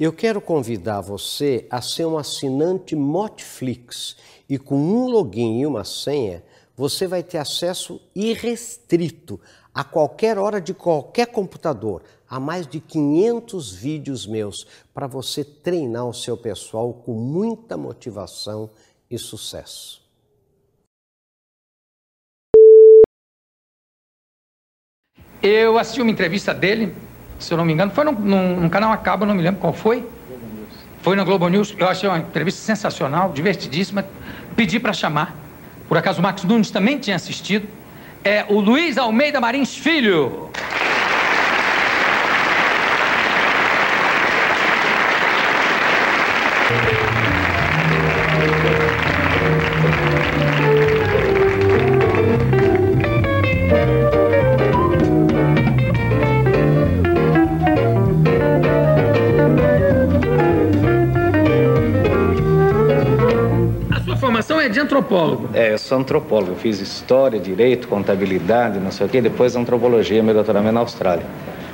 Eu quero convidar você a ser um assinante Motflix e com um login e uma senha você vai ter acesso irrestrito a qualquer hora de qualquer computador a mais de 500 vídeos meus para você treinar o seu pessoal com muita motivação e sucesso. Eu assisti uma entrevista dele, se eu não me engano, foi num, num, num canal Acaba, não me lembro qual foi. Foi na Globo News. Eu achei uma entrevista sensacional, divertidíssima. Pedi para chamar. Por acaso o Marcos Nunes também tinha assistido. É o Luiz Almeida Marins Filho. Antropólogo. É, eu sou antropólogo. Eu fiz história, direito, contabilidade, não sei o quê. Depois antropologia, meu doutoramento na Austrália.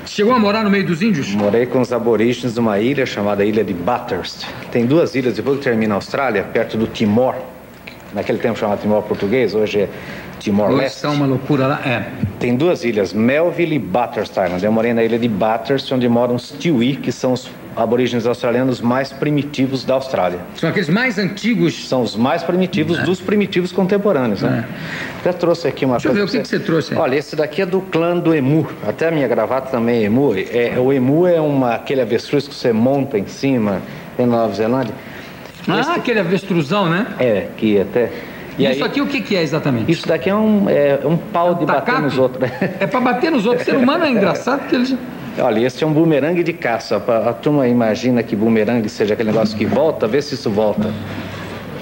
Chegou a morar no meio dos índios? Morei com os aborígenes de uma ilha chamada Ilha de Bathurst. Tem duas ilhas, depois que termina a Austrália, perto do Timor. Naquele tempo chamava Timor português, hoje é Timor-Leste. Hoje uma loucura lá, é. Tem duas ilhas, Melville e Bathurst Island. Eu morei na ilha de Bathurst, onde moram os Tiwi, que são os aborígenes australianos mais primitivos da Austrália. São aqueles mais antigos? São os mais primitivos é. dos primitivos contemporâneos, né? É. Até trouxe aqui uma Deixa coisa. Deixa eu ver o que, que, você trouxe aí. Olha, esse daqui é do clã do emu. Até a minha gravata também é emu. É, o emu é uma, aquele avestruz que você monta em cima, tem na Nova Zelândia. Ah, esse... aquele avestruzão, né? É, que até... E isso aí, aqui o que, que, é exatamente? Isso daqui é um, é, um pau de bater nos outros. É para bater nos outros. O ser humano é engraçado porque ele Olha, esse é um bumerangue de caça. A turma imagina que bumerangue seja aquele negócio que volta, vê se isso volta.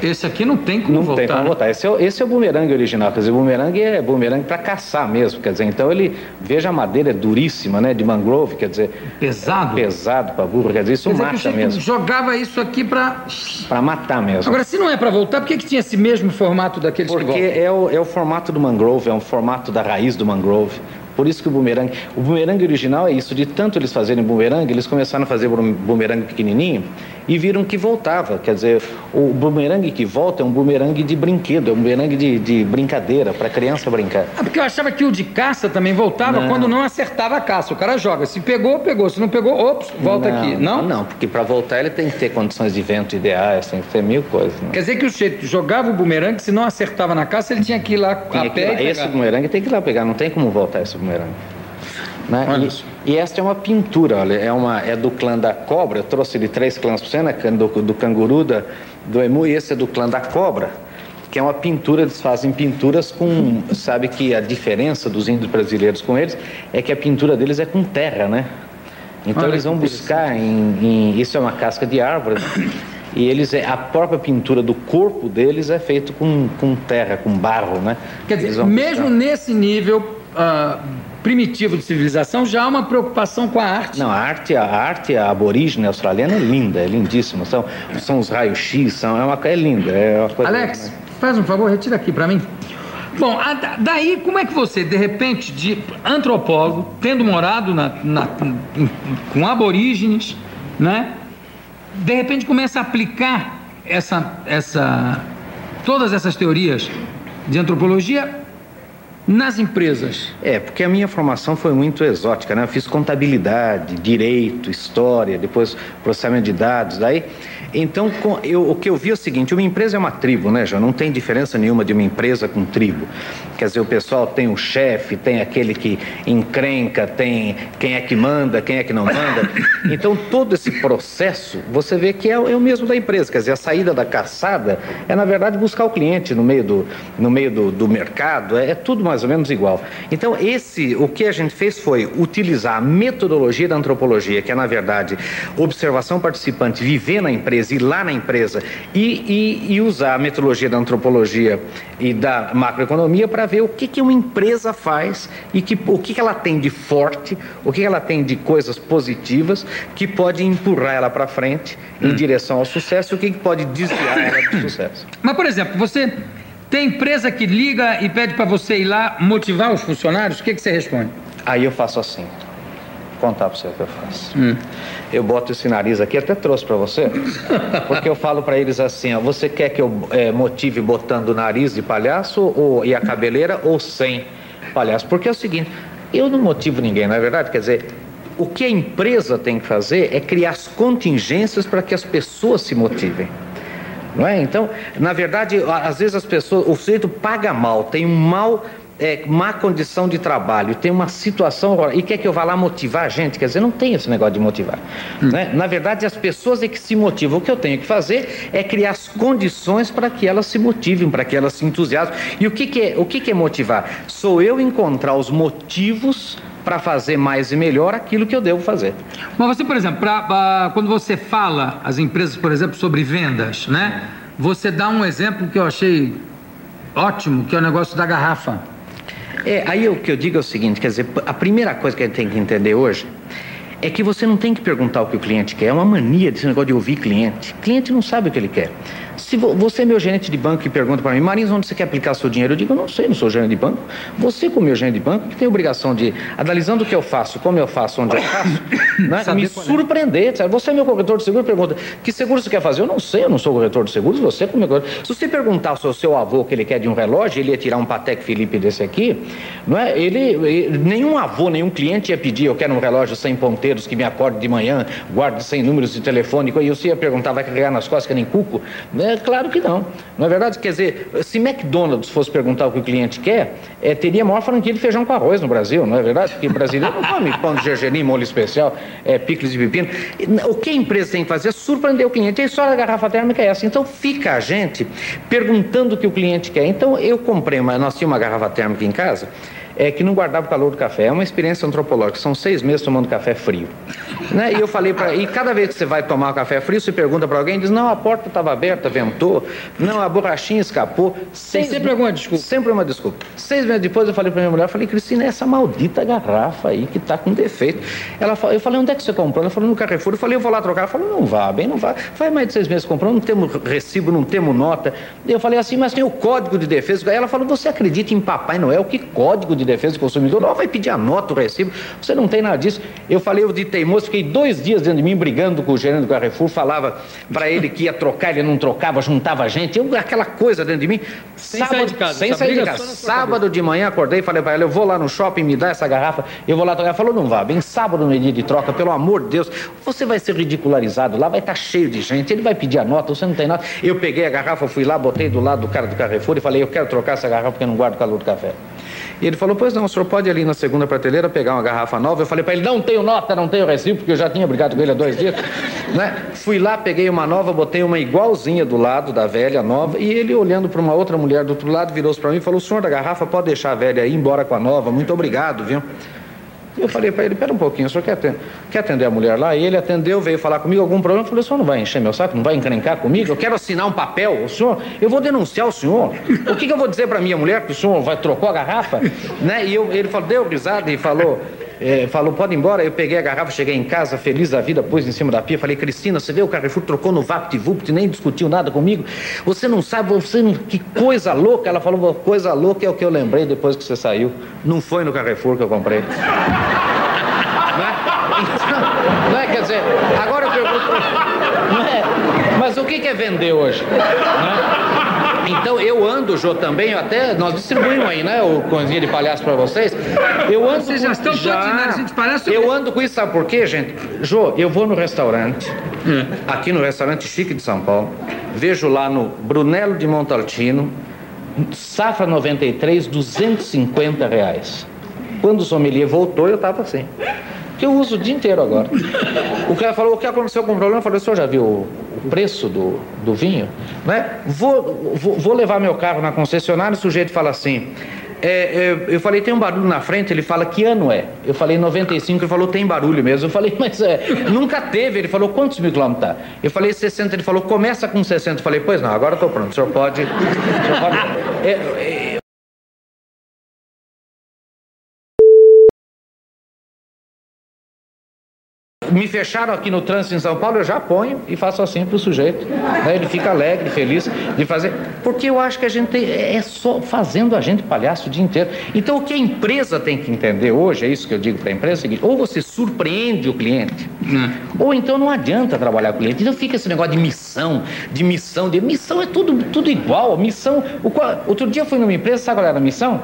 Esse aqui não tem como não voltar. Não tem como voltar. Esse é, esse é o bumerangue original. Quer dizer, o bumerangue é bumerangue para caçar mesmo. Quer dizer, então ele. Veja a madeira é duríssima, né? De mangrove, quer dizer. Pesado? É pesado para burro. Quer dizer, isso quer dizer mata mesmo. Jogava isso aqui para. Para matar mesmo. Agora, se não é para voltar, por que, que tinha esse mesmo formato daqueles Porque que voltam? Porque é o, é o formato do mangrove, é um formato da raiz do mangrove. Por isso que o bumerangue. O bumerangue original é isso, de tanto eles fazerem bumerangue, eles começaram a fazer bumerangue pequenininho e viram que voltava. Quer dizer, o bumerangue que volta é um bumerangue de brinquedo, é um bumerangue de, de brincadeira, para criança brincar. Ah, porque eu achava que o de caça também voltava não. quando não acertava a caça. O cara joga, se pegou, pegou, se não pegou, ops, volta não, aqui. Não? Não, porque para voltar ele tem que ter condições de vento ideais, tem que ter mil coisas. Né? Quer dizer que o jeito jogava o bumerangue, se não acertava na caça, ele tinha que ir lá tinha a pé. Esse bumerangue tem que ir lá pegar, não tem como voltar esse bumerangue. Né? E, e, esta é uma pintura, olha, é, uma, é do clã da cobra, eu trouxe de três clãs para você, né? do, do canguru, da, do emu, e esse é do clã da cobra, que é uma pintura, eles fazem pinturas com, sabe que a diferença dos índios brasileiros com eles é que a pintura deles é com terra, né? Então olha, eles vão buscar em, em, isso é uma casca de árvore, e eles é, a própria pintura do corpo deles é feito com, com terra, com barro, né? Quer dizer, mesmo buscar. nesse nível uh, primitivo de civilização, já há uma preocupação com a arte. Não, a arte, a arte a aborígene australiana é linda, é lindíssima. São, são os raios-x, são, é, uma, é linda. É uma coisa Alex, faz um favor, retira aqui para mim. Bom, daí como é que você, de repente, de antropólogo, tendo morado na, na, com aborígenes, né, de repente começa a aplicar essa, essa, todas essas teorias de antropologia nas empresas? É, porque a minha formação foi muito exótica, né? Eu fiz contabilidade, direito, história, depois processamento de dados, daí então, eu, o que eu vi é o seguinte: uma empresa é uma tribo, né, Já Não tem diferença nenhuma de uma empresa com tribo. Quer dizer, o pessoal tem o chefe, tem aquele que encrenca, tem quem é que manda, quem é que não manda. Então, todo esse processo, você vê que é, é o mesmo da empresa. Quer dizer, a saída da caçada é, na verdade, buscar o cliente no meio do, no meio do, do mercado, é, é tudo mais ou menos igual. Então, esse, o que a gente fez foi utilizar a metodologia da antropologia, que é, na verdade, observação participante, viver na empresa, ir lá na empresa e, e, e usar a metodologia da antropologia e da macroeconomia para ver o que, que uma empresa faz e que, o que, que ela tem de forte, o que, que ela tem de coisas positivas que pode empurrar ela para frente em hum. direção ao sucesso e o que, que pode desviar ela do sucesso. Mas, por exemplo, você tem empresa que liga e pede para você ir lá motivar os funcionários, o que, que você responde? Aí eu faço assim contar para você o que eu faço. Hum. Eu boto esse nariz aqui, até trouxe para você, porque eu falo para eles assim: ó, você quer que eu é, motive botando o nariz de palhaço ou, e a cabeleira ou sem palhaço? Porque é o seguinte: eu não motivo ninguém, não é verdade? Quer dizer, o que a empresa tem que fazer é criar as contingências para que as pessoas se motivem. Não é? Então, na verdade, às vezes as pessoas, o sujeito paga mal, tem um mal é, má condição de trabalho, tem uma situação e quer que eu vá lá motivar a gente, quer dizer, não tem esse negócio de motivar. Hum. Né? Na verdade, as pessoas é que se motivam. O que eu tenho que fazer é criar as condições para que elas se motivem, para que elas se entusiasmem. E o que, que é, o que, que é motivar? Sou eu encontrar os motivos para fazer mais e melhor aquilo que eu devo fazer. Mas você, por exemplo, pra, pra, quando você fala às empresas, por exemplo, sobre vendas, né? Você dá um exemplo que eu achei ótimo, que é o negócio da garrafa. É, aí o que eu digo é o seguinte, quer dizer, a primeira coisa que a gente tem que entender hoje é que você não tem que perguntar o que o cliente quer, é uma mania desse negócio de ouvir cliente. O cliente não sabe o que ele quer. Se você é meu gerente de banco e pergunta para mim, Marins, onde você quer aplicar seu dinheiro? Eu digo, eu não sei, não sou gerente de banco. Você, como meu gerente de banco, que tem a obrigação de, analisando o que eu faço, como eu faço, onde eu faço, né, me é. surpreender. Sabe? Você é meu corretor de seguro, pergunta, que seguro você quer fazer? Eu não sei, eu não sou corretor de seguros, você como meu corretor. Se você perguntar ao seu, avô o que ele quer de um relógio, ele ia tirar um Patek Felipe desse aqui, não é? Ele, ele, nenhum avô, nenhum cliente ia pedir, eu quero um relógio sem ponteiros que me acorde de manhã, guarde sem números de telefone, e você ia perguntar, vai carregar nas costas que nem cuco? É claro que não. Não é verdade? Quer dizer, se McDonald's fosse perguntar o que o cliente quer, é, teria a maior franquia de feijão com arroz no Brasil, não é verdade? Porque brasileiro não come pão de gergelim, molho especial, é, picles e pepino. O que a empresa tem que fazer é surpreender o cliente. A história da garrafa térmica é essa. Então fica a gente perguntando o que o cliente quer. Então eu comprei, uma, nós tínhamos uma garrafa térmica em casa é, que não guardava o calor do café. É uma experiência antropológica. São seis meses tomando café frio. Né? E eu falei para. E cada vez que você vai tomar café frio, você pergunta para alguém, diz: não, a porta estava aberta, ventou. Não, a borrachinha escapou. Seis... Tem sempre alguma desculpa. Sempre uma desculpa. Seis meses depois eu falei para minha mulher, eu falei, Cristina, é essa maldita garrafa aí que está com defeito. Ela falou, eu falei, onde é que você comprou? Ela falou, no Carrefour. Eu falei, eu vou lá trocar. Ela falou, não vá, bem, não vá. Faz mais de seis meses comprando, não temos recibo, não temos nota. Eu falei assim, mas tem o código de defesa. Ela falou, você acredita em Papai Noel? Que código de defesa do consumidor? Não, vai pedir a nota, o recibo. Você não tem nada disso. Eu falei, eu de teimoso, fiquei dois dias dentro de mim brigando com o gerente do Carrefour, falava para ele que ia trocar, ele não trocava, juntava gente. Eu, aquela coisa dentro de mim. Sem sábado, sair de casa. Sem sair de casa. Sábado de manhã acordei e falei para ele, eu vou lá no shopping, me dá essa garrafa, eu vou lá trocar. Ele falou, não vá, bem sábado no dia de troca, pelo amor de Deus, você vai ser ridicularizado lá, vai estar tá cheio de gente, ele vai pedir a nota, você não tem nota. Eu peguei a garrafa, fui lá, botei do lado do cara do Carrefour e falei, eu quero trocar essa garrafa porque eu não guardo calor do café. E ele falou, pois não, o senhor pode ir ali na segunda prateleira pegar uma garrafa nova. Eu falei para ele, não tenho nota, não tenho recibo, porque eu já tinha brigado com ele há dois dias. né? Fui lá, peguei uma nova, botei uma igualzinha do lado da velha nova, e ele olhando para uma outra mulher do outro lado, virou-se para mim e falou, o senhor da garrafa pode deixar a velha aí, embora com a nova, muito obrigado, viu? E eu falei para ele, pera um pouquinho, o senhor quer atender, quer atender a mulher lá? E ele atendeu, veio falar comigo algum problema. Eu falei, o senhor não vai encher meu saco, não vai encrencar comigo? Eu quero assinar um papel, o senhor, eu vou denunciar o senhor. O que, que eu vou dizer para minha mulher que o senhor vai trocou a garrafa? Né? E eu, ele falou, deu risada e falou, é, falou, pode ir embora. Eu peguei a garrafa, cheguei em casa, feliz da vida, pus em cima da pia. Falei, Cristina, você vê o Carrefour trocou no VaptVupt, nem discutiu nada comigo. Você não sabe, você não, que coisa louca. Ela falou, coisa louca é o que eu lembrei depois que você saiu. Não foi no Carrefour que eu comprei. Não é? Não é? Quer dizer, agora eu pergunto. Não é? Mas o que é vender hoje? É? Então eu ando, Jô, também, até nós distribuímos aí, né? O coisinha de palhaço para vocês. Eu ando. Vocês já estão já, palhaço. Eu ando com isso, sabe por quê, gente? Jô, eu vou no restaurante, hum. aqui no restaurante chique de São Paulo, vejo lá no Brunello de Montaltino, safra 93, 250 reais. Quando o sommelier voltou, eu estava assim que eu uso o dia inteiro agora. O cara falou, o que aconteceu com o problema? Eu falei, o senhor já viu preço do, do vinho? Né? Vou, vou, vou levar meu carro na concessionária, o sujeito fala assim, é, é, eu falei, tem um barulho na frente, ele fala, que ano é? Eu falei, 95, ele falou, tem barulho mesmo. Eu falei, mas é, nunca teve. Ele falou, quantos mil quilômetros tá? Eu falei, 60, ele falou, começa com 60. Eu falei, pois não, agora estou pronto, o senhor pode... O senhor pode é, me fecharam aqui no trânsito em São Paulo, eu já ponho e faço assim para o sujeito. Né? Ele fica alegre, feliz de fazer. Porque eu acho que a gente tem, é só fazendo a gente palhaço o dia inteiro. Então o que a empresa tem que entender hoje, é isso que eu digo para a empresa, é o seguinte, ou você surpreende o cliente, hum. ou então não adianta trabalhar com o cliente. Então fica esse negócio de missão, de missão, de missão é tudo, tudo igual. Missão. O, outro dia eu fui numa empresa, sabe qual era a missão?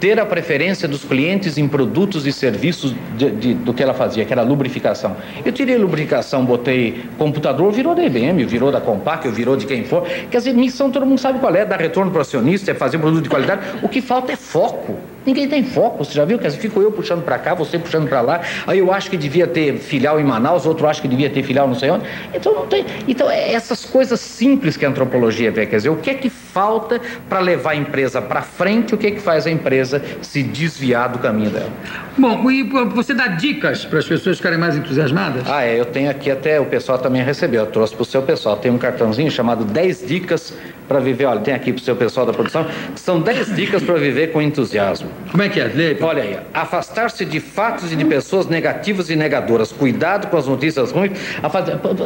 Ter a preferência dos clientes em produtos e serviços de, de, do que ela fazia, que era lubrificação. Eu tirei lubrificação, botei computador, virou da IBM, virou da Compaq, virou de quem for. Quer dizer, missão todo mundo sabe qual é, dar retorno para o acionista, é fazer produto de qualidade. O que falta é foco. Ninguém tem foco, você já viu? Quer dizer, fico eu puxando para cá, você puxando para lá. Aí eu acho que devia ter filial em Manaus, outro acha que devia ter filial não sei onde. Então não tem. Então é essas coisas simples que a antropologia vê, quer dizer, o que é que falta para levar a empresa para frente, o que é que faz a empresa se desviar do caminho dela. Bom, e você dá dicas para as pessoas ficarem mais entusiasmadas? Ah, é, eu tenho aqui até o pessoal também recebeu, eu trouxe para o seu pessoal, tem um cartãozinho chamado 10 dicas para viver, olha, tem aqui para o seu pessoal da produção, são 10 dicas para viver com entusiasmo. Como é que é? Lê. Olha aí, afastar-se de fatos e de pessoas negativas e negadoras, cuidado com as notícias ruins,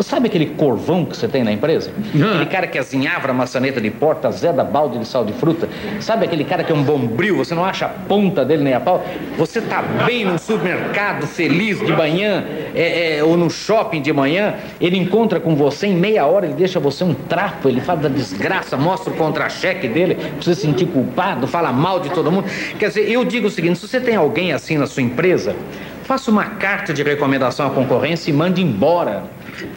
sabe aquele corvão que você tem na empresa? Aquele cara que azinhavra a maçaneta de porta, zeda balde de sal de fruta, sabe aquele cara que é um bombril, você não acha a ponta dele nem a pau? Você está bem no supermercado, feliz de manhã, é, é, ou no shopping de manhã, ele encontra com você em meia hora, ele deixa você um trapo, ele fala da desgraça mostra o contra-cheque dele, precisa se sentir culpado, fala mal de todo mundo. Quer dizer, eu digo o seguinte: se você tem alguém assim na sua empresa, faça uma carta de recomendação à concorrência e mande embora.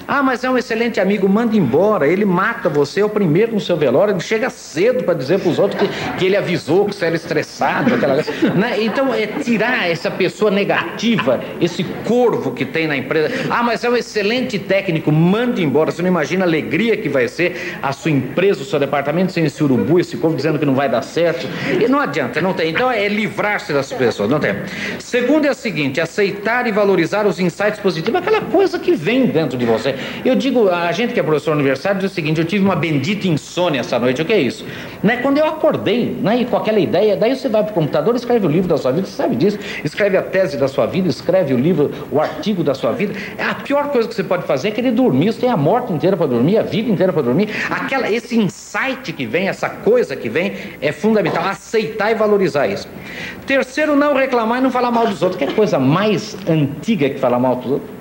Ah, mas é um excelente amigo, manda embora. Ele mata você, é o primeiro no seu velório. Ele chega cedo para dizer para os outros que, que ele avisou que você era estressado. Aquela... né? Então, é tirar essa pessoa negativa, esse corvo que tem na empresa. Ah, mas é um excelente técnico, manda embora. Você não imagina a alegria que vai ser a sua empresa, o seu departamento sem esse urubu, esse corvo dizendo que não vai dar certo. E não adianta, não tem. Então, é livrar-se das pessoas, não tem. Segundo é o seguinte: aceitar e valorizar os insights positivos, aquela coisa que vem dentro de você. Eu digo, a gente que é professor universitário diz o seguinte: eu tive uma bendita insônia essa noite. O que é isso? Né? Quando eu acordei, né, e com aquela ideia, daí você vai para o computador, escreve o livro da sua vida, você sabe disso, escreve a tese da sua vida, escreve o livro, o artigo da sua vida. A pior coisa que você pode fazer é querer dormir. Você tem a morte inteira para dormir, a vida inteira para dormir. Aquela, esse insight que vem, essa coisa que vem, é fundamental. Aceitar e valorizar isso. Terceiro, não reclamar e não falar mal dos outros. Que é coisa mais antiga que falar mal dos outros?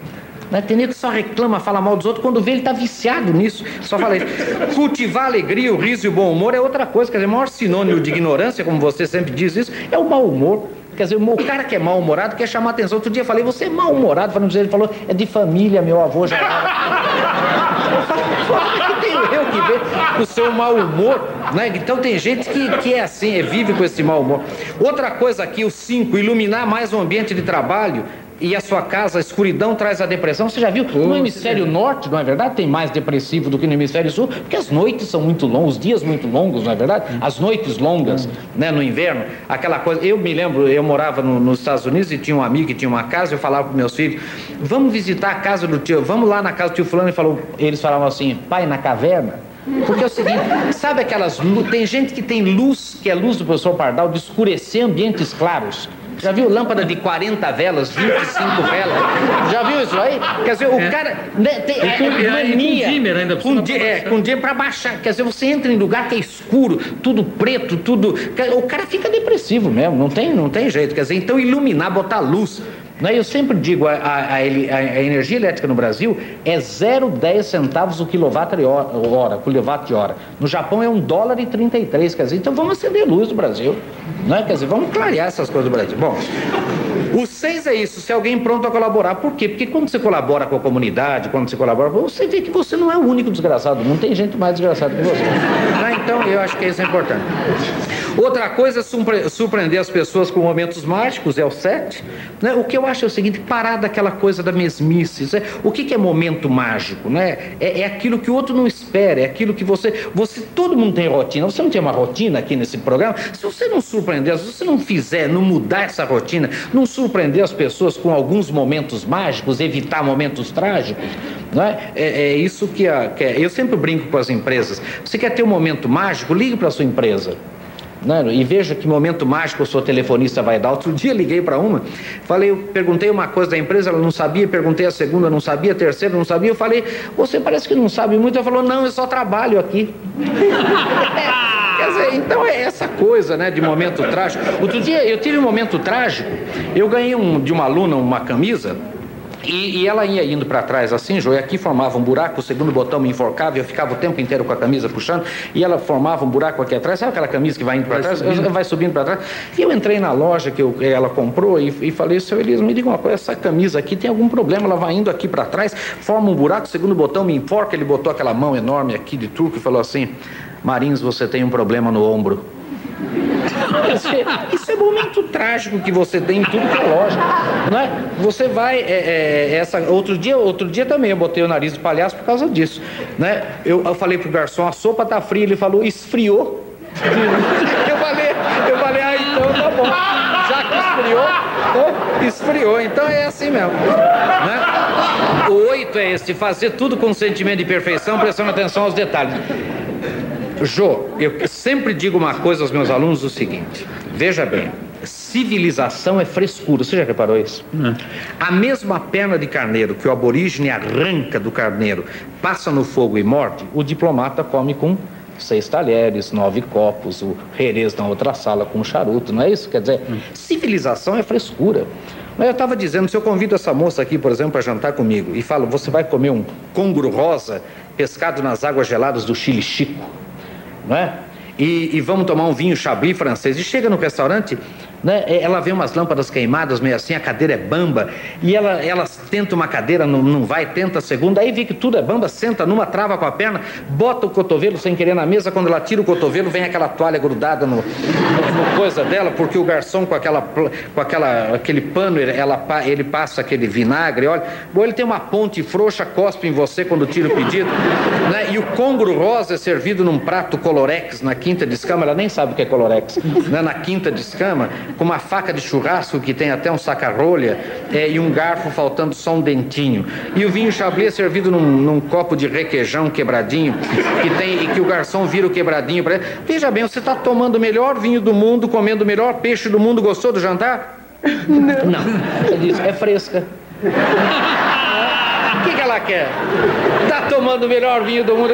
Né? Tem nego que só reclama, fala mal dos outros, quando vê ele está viciado nisso. Só fala isso. Cultivar alegria, o riso e o bom humor é outra coisa. Quer dizer, o maior sinônimo de ignorância, como você sempre diz isso, é o mau humor. Quer dizer, o cara que é mal-humorado quer chamar atenção. Outro dia eu falei, você é mal-humorado. Ele falou, é de família, meu avô já. tenho eu que ver o seu mau humor, né? Então tem gente que, que é assim, é, vive com esse mau humor. Outra coisa aqui, o 5, iluminar mais o ambiente de trabalho e a sua casa, a escuridão traz a depressão. Você já viu? No hemisfério norte, não é verdade? Tem mais depressivo do que no hemisfério sul, porque as noites são muito longas, os dias muito longos, não é verdade? As noites longas, né, no inverno, aquela coisa. Eu me lembro, eu morava no, nos Estados Unidos e tinha um amigo que tinha uma casa, eu falava para meus filhos: vamos visitar a casa do tio, vamos lá na casa do tio Fulano. E falou, eles falavam assim: pai, na caverna? Porque é o seguinte, sabe aquelas tem gente que tem luz, que é luz do professor Pardal, de escurecer ambientes claros. Já viu lâmpada de 40 velas, 25 velas? Já viu isso aí? Quer dizer, o é. cara né, tem é, com, é, mania. Com dimmer ainda com, di, é, com dimmer para baixar. Quer dizer, você entra em lugar que é escuro, tudo preto, tudo. O cara fica depressivo mesmo, não tem, não tem jeito. Quer dizer, então iluminar, botar luz. Né? Eu sempre digo, a, a, a, energia elétrica no Brasil é 0,10 centavos o quilowatt-hora, quilowatt-hora. No Japão é 1 dólar e 33, quer dizer, então vamos acender luz do Brasil. Né? Quer dizer, vamos clarear essas coisas do Brasil. Bom, o 6 é isso, se alguém pronto a colaborar. Por quê? Porque quando você colabora com a comunidade, quando você colabora, você vê que você não é o único desgraçado, não tem gente mais desgraçada que você. Né? Então, eu acho que isso é importante. Outra coisa é surpreender as pessoas com momentos mágicos, é o 7. Né? O que eu acho é o seguinte, parar daquela coisa da mesmice. Né? O que, que, é momento mágico? Né? É, é, aquilo que o outro não espera, é aquilo que você, você. Todo mundo tem rotina. Você não tem uma rotina aqui nesse programa? Se você não surpreender, se você não fizer, não mudar essa rotina, não surpreender as pessoas com alguns momentos mágicos, evitar momentos trágicos, né? é, é isso que, a, que é. eu sempre brinco com as empresas. Você quer ter um momento mágico? Ligue para a sua empresa. Né? E veja que momento mágico o seu telefonista vai dar. Outro dia liguei para uma, falei, perguntei uma coisa da empresa, ela não sabia, perguntei a segunda, não sabia, a terceira, não sabia. Eu falei, você parece que não sabe muito. Ela falou, não, eu só trabalho aqui. Quer dizer, então é essa coisa, né, de momento trágico. Outro dia eu tive um momento trágico, eu ganhei um, de uma aluna uma camisa e, e, ela ia indo para trás assim, Joia, aqui formava um buraco, o segundo botão me enforcava, eu ficava o tempo inteiro com a camisa puxando, e ela formava um buraco aqui atrás, sabe aquela camisa que vai indo para trás? Subindo. Vai subindo para trás. E eu entrei na loja que eu, ela comprou e, e falei, seu Elias, me diga uma coisa, essa camisa aqui tem algum problema, ela vai indo aqui para trás, forma um buraco, o segundo botão me enforca, ele botou aquela mão enorme aqui de turco e falou assim, Marins, você tem um problema no ombro. Isso é momento trágico que você tem em tudo que é. Não é? Você vai. É, é, essa, outro, dia, outro dia também eu botei o nariz de palhaço por causa disso. Né? Eu, eu falei pro garçom, a sopa tá fria, ele falou, esfriou. Eu falei, eu falei, ah, então tá bom. Já que esfriou, então, esfriou. Então é assim mesmo. Né? O oito é esse, fazer tudo com sentimento de perfeição, prestando atenção aos detalhes. Jô, eu sempre digo uma coisa aos meus alunos: o seguinte, veja bem, civilização é frescura. Você já reparou isso? É. A mesma perna de carneiro que o aborígene arranca do carneiro, passa no fogo e morde, o diplomata come com seis talheres, nove copos, o Jerez na outra sala com um charuto, não é isso? Quer dizer, hum. civilização é frescura. Mas eu estava dizendo, se eu convido essa moça aqui, por exemplo, para jantar comigo e falo, você vai comer um congro rosa pescado nas águas geladas do Chile Chico, é? E, e, vamos tomar um vinho chablis francês. E chega no restaurante, né? É, ela vê umas lâmpadas queimadas, meio assim, a cadeira é bamba, e ela, ela tenta uma cadeira, não, não vai, tenta a segunda, aí vê que tudo é bamba, senta numa, trava com a perna, bota o cotovelo sem querer na mesa, quando ela tira o cotovelo, vem aquela toalha grudada no, no, no coisa dela, porque o garçom com aquela com aquela, aquele pano, ela, ele passa aquele vinagre, olha, ou ele tem uma ponte frouxa, cospe em você quando tira o pedido, né? e o congro rosa é servido num prato colorex na quinta de escama, ela nem sabe o que é colorex, né? na quinta de escama, com uma faca de churrasco que tem até um saca-rolha é, e um garfo faltando só um dentinho. E o vinho chablis é servido num, num, copo de requeijão quebradinho que tem e que o garçom vira o quebradinho para Veja bem, você está tomando o melhor vinho do mundo, comendo o melhor peixe do mundo. Gostou do jantar? Não. Não. Diz, é fresca. Ela quer? Tá tomando o melhor vinho do mundo.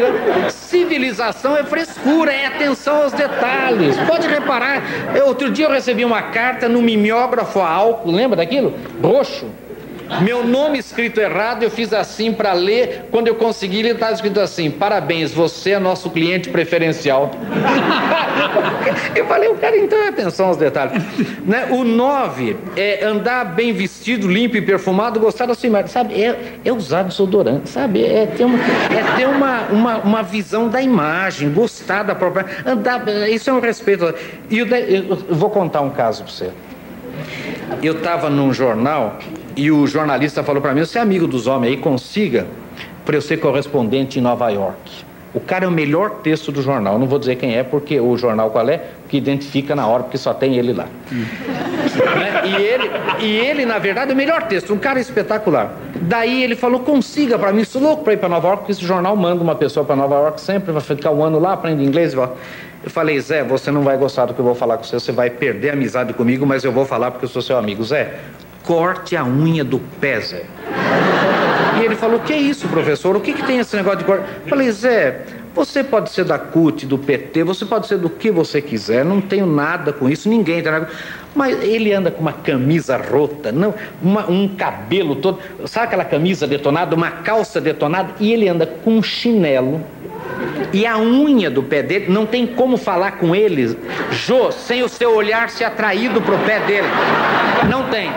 Civilização é frescura, é atenção aos detalhes. Pode reparar. Outro dia eu recebi uma carta no mimeógrafo a álcool, lembra daquilo? Roxo. Meu nome escrito errado, eu fiz assim para ler. Quando eu consegui ler, estava escrito assim: Parabéns, você é nosso cliente preferencial. eu falei, o cara então atenção aos detalhes. né? O 9 é andar bem vestido, limpo e perfumado, gostar da sua imagem. Sabe, é, é usar desodorante, sabe? É ter, uma, é ter uma, uma, uma visão da imagem, gostar da própria. Andar, isso é um respeito. E eu, eu vou contar um caso para você. Eu estava num jornal e o jornalista falou para mim: você é amigo dos homens aí, consiga para eu ser correspondente em Nova York. O cara é o melhor texto do jornal. Eu não vou dizer quem é, porque o jornal qual é, que identifica na hora, porque só tem ele lá. Né? e, ele, e ele, na verdade, é o melhor texto, um cara espetacular. Daí ele falou: consiga para mim, sou louco para ir para Nova York, porque esse jornal manda uma pessoa para Nova York sempre, vai ficar um ano lá, aprende inglês. Eu falei, Zé, você não vai gostar do que eu vou falar com você, você vai perder a amizade comigo, mas eu vou falar porque eu sou seu amigo. Zé, corte a unha do pé, Zé. E ele falou: Que é isso, professor? O que, que tem esse negócio de corte? Eu falei: Zé, você pode ser da CUT, do PT, você pode ser do que você quiser, não tenho nada com isso, ninguém tem nada. Mas ele anda com uma camisa rota, não, uma, um cabelo todo, sabe aquela camisa detonada, uma calça detonada, e ele anda com um chinelo e a unha do pé dele, não tem como falar com ele, Jô, sem o seu olhar ser atraído para o pé dele. Não tem.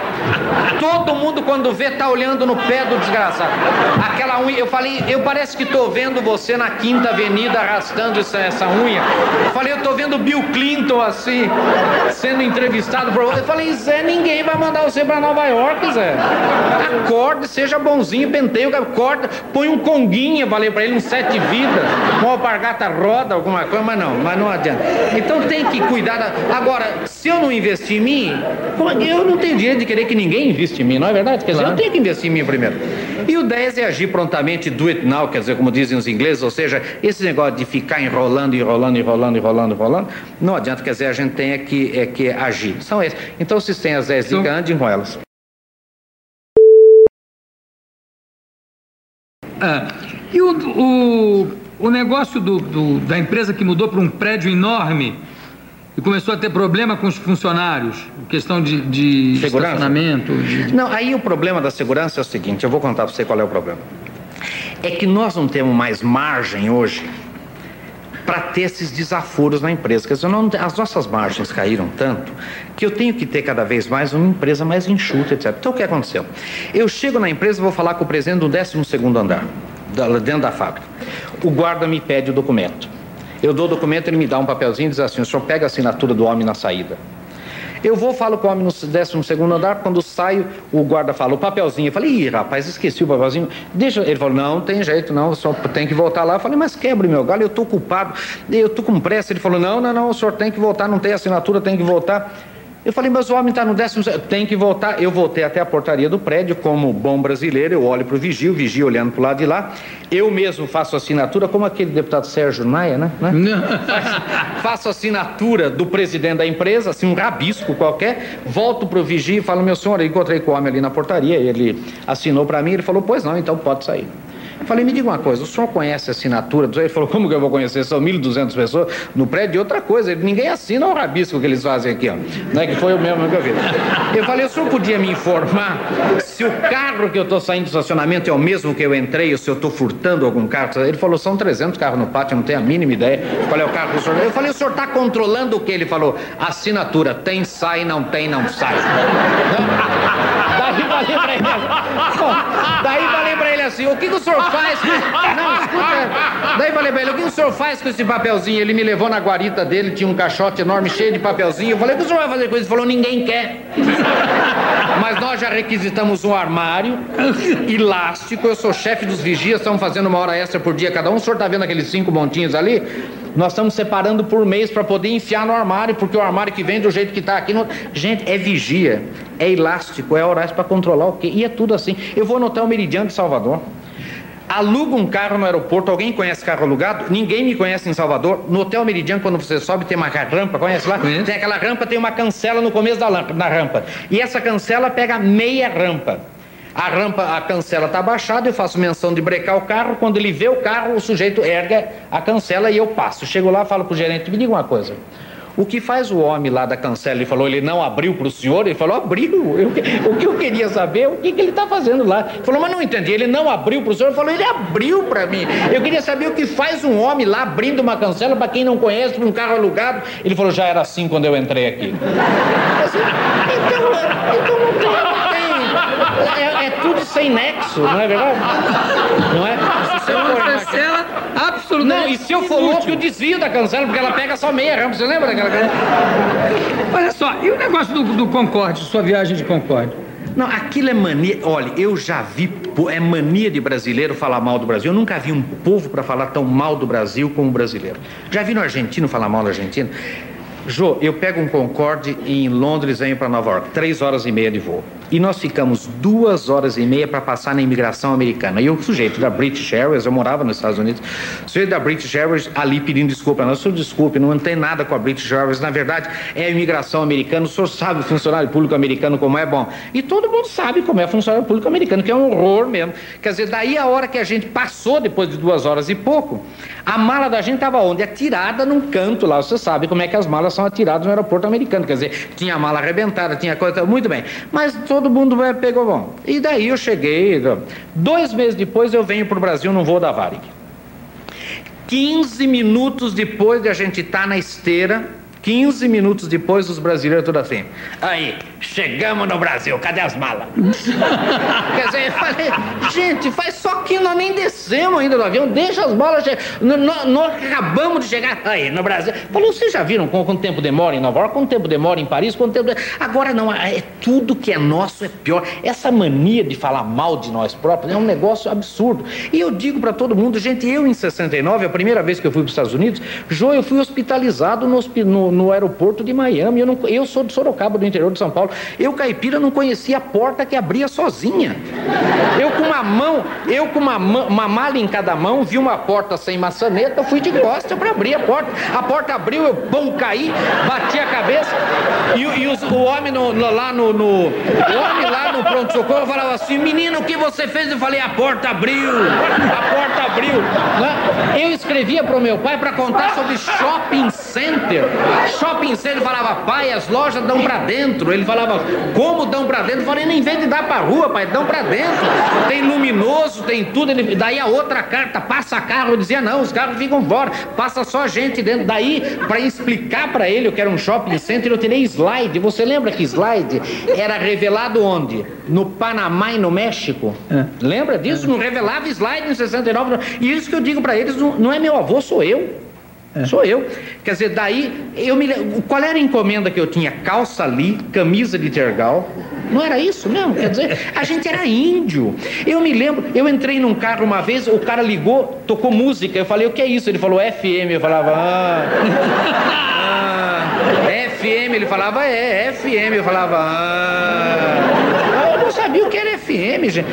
Mundo quando vê tá olhando no pé do desgraçado. Aquela unha, eu falei, eu parece que tô vendo você na Quinta Avenida arrastando essa, essa unha. Eu falei, eu tô vendo Bill Clinton assim, sendo entrevistado por Eu falei, Zé, ninguém vai mandar você para Nova York, Zé. Acorde, seja bonzinho, penteio, acorda, põe um conguinha, falei para ele, um sete vidas uma alpargata roda, alguma coisa, mas não, mas não adianta. Então tem que cuidar. Da... Agora, se eu não investir em mim, eu não tenho direito de querer que ninguém invista em mim, não é verdade? Quer dizer, claro. eu tenho que investir em mim primeiro. E o 10 é agir prontamente, do it now, quer dizer, como dizem os ingleses, ou seja, esse negócio de ficar enrolando, enrolando, enrolando, enrolando, enrolando, não adianta, quer dizer, a gente tem é que, é que agir. São esses. Então, se tem as 10 dicas, andem com elas. Ah, e o, o, o negócio do, do, da empresa que mudou para um prédio enorme e começou a ter problema com os funcionários, questão de, de estacionamento. De... Não, aí o problema da segurança é o seguinte: eu vou contar para você qual é o problema. É que nós não temos mais margem hoje para ter esses desaforos na empresa. Quer dizer, não, as nossas margens caíram tanto que eu tenho que ter cada vez mais uma empresa mais enxuta, etc. Então o que aconteceu? Eu chego na empresa e vou falar com o presidente do 12 andar, dentro da fábrica. O guarda me pede o documento. Eu dou o documento, ele me dá um papelzinho e diz assim: o senhor pega a assinatura do homem na saída. Eu vou, falo com o homem no 12 andar, quando saio, o guarda fala, o papelzinho. Eu falei, ih, rapaz, esqueci o papelzinho. Deixa. Ele falou, não, tem jeito, não, só tem que voltar lá. Eu falei, mas quebre meu galho, eu estou culpado, eu estou com pressa. Ele falou, não, não, não, o senhor tem que voltar, não tem assinatura, tem que voltar. Eu falei, mas o homem está no décimo. Tem que voltar. Eu voltei até a portaria do prédio, como bom brasileiro, eu olho para o vigio, o vigio olhando para o lado de lá. Eu mesmo faço assinatura, como aquele deputado Sérgio Maia, né? faço, faço assinatura do presidente da empresa, assim, um rabisco qualquer. Volto para o vigio e falo, meu senhor, eu encontrei com o homem ali na portaria, ele assinou para mim, ele falou, pois não, então pode sair. Falei, me diga uma coisa, o senhor conhece a assinatura? Ele falou, como que eu vou conhecer? São 1.200 pessoas no prédio. E outra coisa, ninguém assina o rabisco que eles fazem aqui, ó. Né? Que foi o mesmo que eu vi. Eu falei, o senhor podia me informar se o carro que eu estou saindo do estacionamento é o mesmo que eu entrei ou se eu estou furtando algum carro? Ele falou, são 300 carros no pátio, não tenho a mínima ideia qual é o carro do senhor. Eu falei, o senhor está controlando o que? Ele falou, assinatura, tem, sai, não tem, não sai. Daí falei pra ele, daí falei pra ele assim, o que, que o senhor faz? Não, escuta. Daí falei pra ele, o que o senhor faz com esse papelzinho? Ele me levou na guarita dele, tinha um caixote enorme cheio de papelzinho. Eu falei, o que o senhor vai fazer com isso? Ele falou, ninguém quer. Mas nós já requisitamos um armário elástico. Eu sou chefe dos vigias, estamos fazendo uma hora extra por dia cada um. O senhor tá vendo aqueles cinco montinhos ali? Nós estamos separando por mês para poder enfiar no armário, porque o armário que vem do jeito que está aqui. No... Gente, é vigia, é elástico, é horário para controlar o quê? E é tudo assim. Eu vou no Hotel Meridiano de Salvador aluga um carro no aeroporto, alguém conhece carro alugado? Ninguém me conhece em Salvador. No Hotel Meridian, quando você sobe, tem uma rampa, conhece lá? Tem aquela rampa, tem uma cancela no começo da, lampa, da rampa. E essa cancela pega meia rampa. A rampa, a cancela está baixada, eu faço menção de brecar o carro. Quando ele vê o carro, o sujeito erga a cancela e eu passo. Chego lá, falo pro gerente, me diga uma coisa. O que faz o homem lá da cancela? Ele falou, ele não abriu para o senhor? Ele falou, abriu. Eu, o que eu queria saber, o que, que ele está fazendo lá? Ele falou, mas não entendi. Ele não abriu para o senhor? Ele falou, ele abriu para mim. Eu queria saber o que faz um homem lá abrindo uma cancela para quem não conhece, para um carro alugado. Ele falou, já era assim quando eu entrei aqui. Então, então tem, não tem. É, é, tudo sem nexo, não é verdade? Não é? Se você for cancela absolutamente. Não, e se eu for louco, eu desvio da cancela, porque ela pega só meia rampa. Você lembra daquela cancela? Olha só, e o negócio do, do Concorde, sua viagem de Concorde? Não, aquilo é mania. Olha, eu já vi. É mania de brasileiro falar mal do Brasil. Eu nunca vi um povo para falar tão mal do Brasil como o brasileiro. Já vi no argentino falar mal do argentino? Jô, eu pego um Concorde e em Londres venho para Nova York, três horas e meia de voo. E nós ficamos duas horas e meia para passar na imigração americana. E o sujeito da British Airways, eu morava nos Estados Unidos, o sujeito da British Airways ali pedindo desculpa. Não, senhor desculpe, não tem nada com a British Airways. Na verdade, é a imigração americana. O senhor sabe o funcionário público americano como é bom. E todo mundo sabe como é funcionário público americano, que é um horror mesmo. Quer dizer, daí a hora que a gente passou, depois de duas horas e pouco, a mala da gente estava onde? Atirada num canto lá. Você sabe como é que as malas são atiradas no aeroporto americano. Quer dizer, tinha a mala arrebentada, tinha coisa. Muito bem. Mas todo mundo pegou bom. E daí eu cheguei. Dois meses depois eu venho para o Brasil num voo da Varig. 15 minutos depois de a gente estar tá na esteira, 15 minutos depois, os brasileiros tudo assim. Aí, chegamos no Brasil, cadê as malas? Quer dizer, eu falei, gente, faz só que nós nem descemos ainda do avião, deixa as malas. Nós, acabamos de chegar aí no Brasil. Falou, vocês já viram quanto tempo demora em Nova York, quanto tempo demora em Paris, quanto tempo. Agora não, é tudo que é nosso é pior. Essa mania de falar mal de nós próprios é um negócio absurdo. E eu digo para todo mundo, gente, eu em 69, a primeira vez que eu fui para os Estados Unidos, Jô, eu fui hospitalizado no, no no aeroporto de Miami. Eu, não, eu sou de Sorocaba, do interior de São Paulo. Eu, caipira, não conhecia a porta que abria sozinha. Eu com uma mão, eu com uma, uma mala em cada mão, vi uma porta sem maçaneta, fui de costa para abrir a porta. A porta abriu, eu pum, caí, bati a cabeça. E, e os, o homem no, no, lá no, no, O homem lá no pronto-socorro falava assim: Menino, o que você fez? Eu falei: A porta abriu, a porta abriu. Eu escrevia pro meu pai para contar sobre shopping center. Shopping center falava: Pai, as lojas dão para dentro. Ele falava: Como dão para dentro? Eu falei: Nem vem de dar para rua, pai, dão para dentro. Tem luminoso, tem tudo. Ele, daí a outra carta: Passa carro. Eu dizia: Não, os carros ficam fora, passa só gente dentro. Daí, para explicar para ele o que era um shopping center, eu tirei slide. Você lembra que slide era revelado onde? No Panamá e no México. É. Lembra disso? Não revelava slide em 69. E isso que eu digo para eles, não é meu avô, sou eu. É. Sou eu. Quer dizer, daí, eu me Qual era a encomenda que eu tinha? Calça ali, camisa de tergal. Não era isso mesmo? Quer dizer, a gente era índio. Eu me lembro, eu entrei num carro uma vez, o cara ligou, tocou música. Eu falei, o que é isso? Ele falou, FM. Eu falava, ah. ah FM. Ele falava, é, FM. Eu falava, ah. Eu não sabia o que era FM, gente.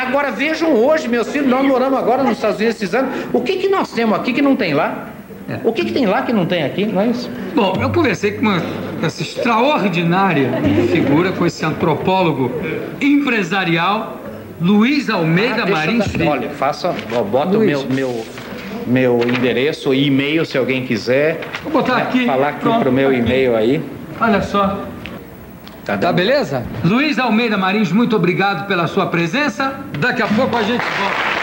Agora vejam hoje, meus filhos, nós moramos agora nos Estados Unidos esses anos. O que, que nós temos aqui que não tem lá? É. O que, que, tem lá que não tem aqui, não é isso? Bom, eu conversei com uma, essa extraordinária figura, com esse antropólogo empresarial, Luiz Almeida ah, Marins Filho. Olha, faça, bota o meu, meu, meu endereço e-mail se alguém quiser. Vou botar é, aqui. Falar aqui para o meu e-mail aí. Olha só. Tá, tá beleza? Luiz Almeida Marins, muito obrigado pela sua presença. Daqui a pouco a gente volta.